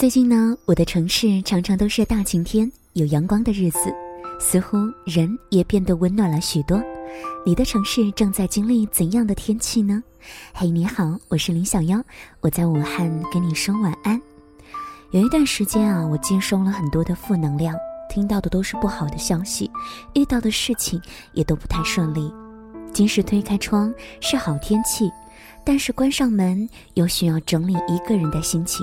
最近呢，我的城市常常都是大晴天、有阳光的日子，似乎人也变得温暖了许多。你的城市正在经历怎样的天气呢？嘿，你好，我是林小妖，我在武汉跟你说晚安。有一段时间啊，我接收了很多的负能量，听到的都是不好的消息，遇到的事情也都不太顺利。即使推开窗是好天气，但是关上门又需要整理一个人的心情。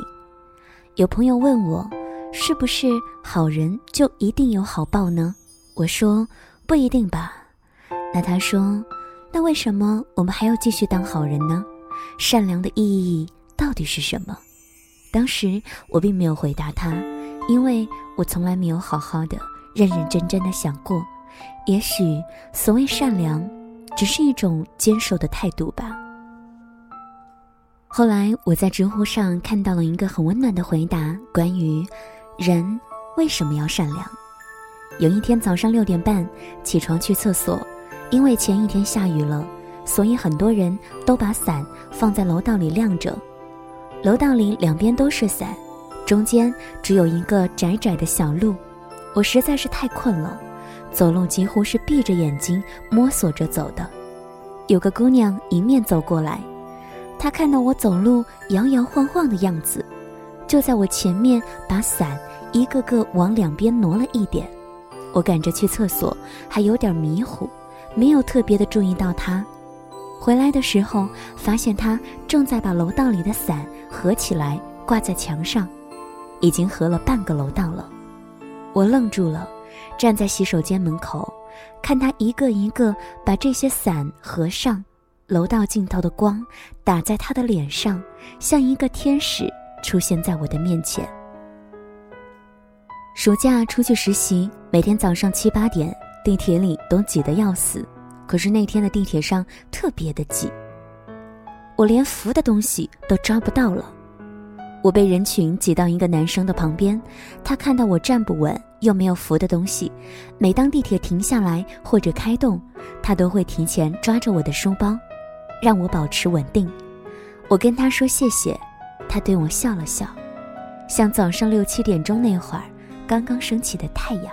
有朋友问我，是不是好人就一定有好报呢？我说不一定吧。那他说，那为什么我们还要继续当好人呢？善良的意义到底是什么？当时我并没有回答他，因为我从来没有好好的、认认真真的想过。也许所谓善良，只是一种坚守的态度吧。后来我在知乎上看到了一个很温暖的回答，关于人为什么要善良。有一天早上六点半起床去厕所，因为前一天下雨了，所以很多人都把伞放在楼道里晾着。楼道里两边都是伞，中间只有一个窄窄的小路。我实在是太困了，走路几乎是闭着眼睛摸索着走的。有个姑娘迎面走过来。他看到我走路摇摇晃晃的样子，就在我前面把伞一个个往两边挪了一点。我赶着去厕所，还有点迷糊，没有特别的注意到他。回来的时候，发现他正在把楼道里的伞合起来挂在墙上，已经合了半个楼道了。我愣住了，站在洗手间门口，看他一个一个把这些伞合上。楼道尽头的光打在他的脸上，像一个天使出现在我的面前。暑假出去实习，每天早上七八点，地铁里都挤得要死。可是那天的地铁上特别的挤，我连扶的东西都抓不到了。我被人群挤到一个男生的旁边，他看到我站不稳，又没有扶的东西，每当地铁停下来或者开动，他都会提前抓着我的书包。让我保持稳定，我跟他说谢谢，他对我笑了笑，像早上六七点钟那会儿刚刚升起的太阳。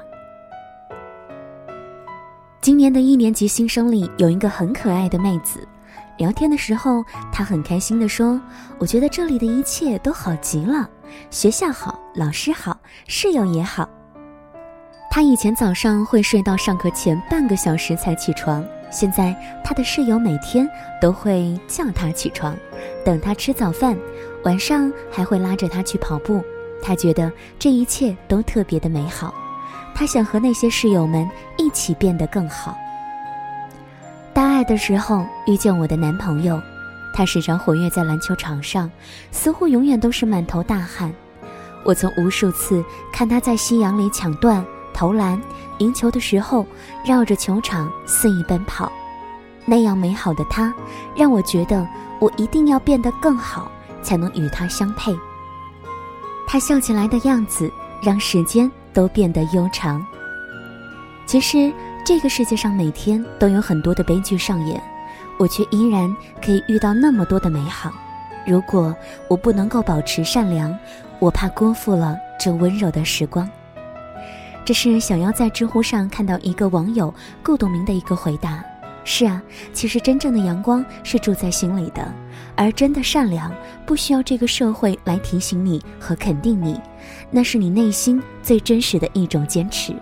今年的一年级新生里有一个很可爱的妹子，聊天的时候，她很开心地说：“我觉得这里的一切都好极了，学校好，老师好，室友也好。”她以前早上会睡到上课前半个小时才起床。现在，他的室友每天都会叫他起床，等他吃早饭，晚上还会拉着他去跑步。他觉得这一切都特别的美好，他想和那些室友们一起变得更好。大二的时候遇见我的男朋友，他时常活跃在篮球场上，似乎永远都是满头大汗。我曾无数次看他在夕阳里抢断。投篮、赢球的时候，绕着球场肆意奔跑，那样美好的他，让我觉得我一定要变得更好，才能与他相配。他笑起来的样子，让时间都变得悠长。其实，这个世界上每天都有很多的悲剧上演，我却依然可以遇到那么多的美好。如果我不能够保持善良，我怕辜负了这温柔的时光。这是小妖在知乎上看到一个网友顾董明的一个回答。是啊，其实真正的阳光是住在心里的，而真的善良不需要这个社会来提醒你和肯定你，那是你内心最真实的一种坚持。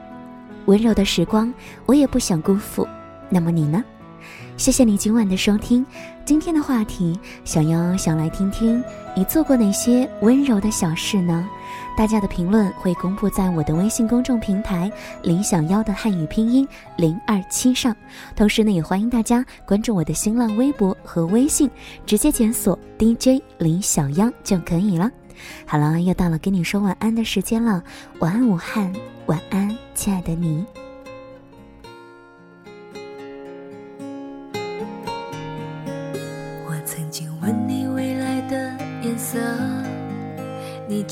温柔的时光，我也不想辜负。那么你呢？谢谢你今晚的收听。今天的话题，小妖想来听听你做过哪些温柔的小事呢？大家的评论会公布在我的微信公众平台“林小妖”的汉语拼音零二七上，同时呢，也欢迎大家关注我的新浪微博和微信，直接检索 DJ 林小妖就可以了。好了，又到了跟你说晚安的时间了，晚安武汉，晚安亲爱的你。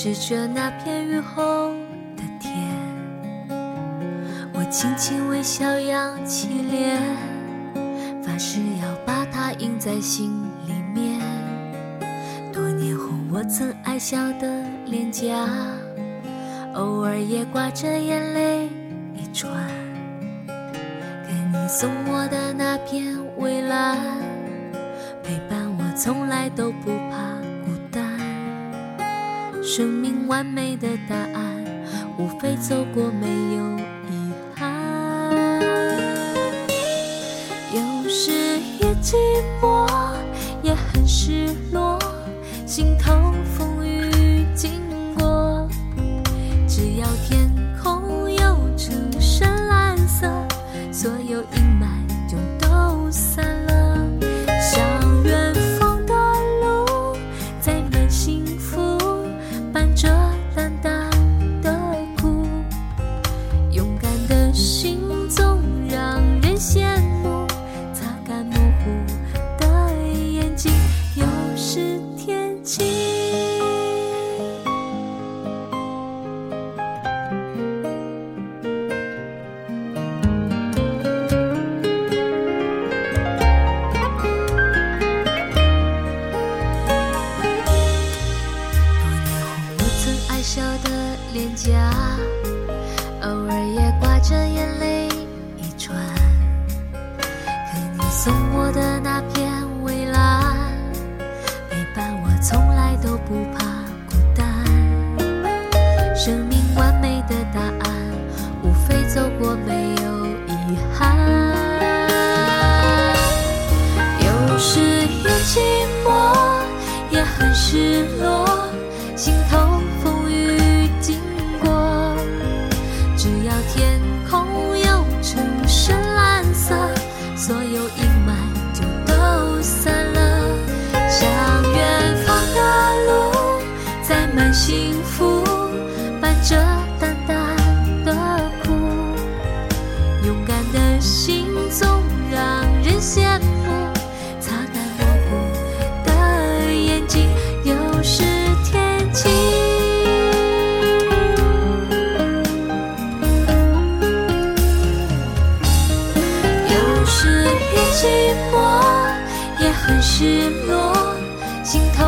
指着那片雨后的天，我轻轻微笑，扬起脸，发誓要把它印在心里面。多年后，我曾爱笑的脸颊，偶尔也挂着眼泪一串。给你送我的那片蔚蓝，陪伴我从来都不怕。生命完美的答案，无非走过没有遗憾。有时也寂寞，心失落，心头风雨经过。只要天空有成深蓝色，所有阴霾就都散了。向远方的路，载满幸福，伴着淡淡的苦。勇敢的心总让人羡慕，寂寞，也很失落，心头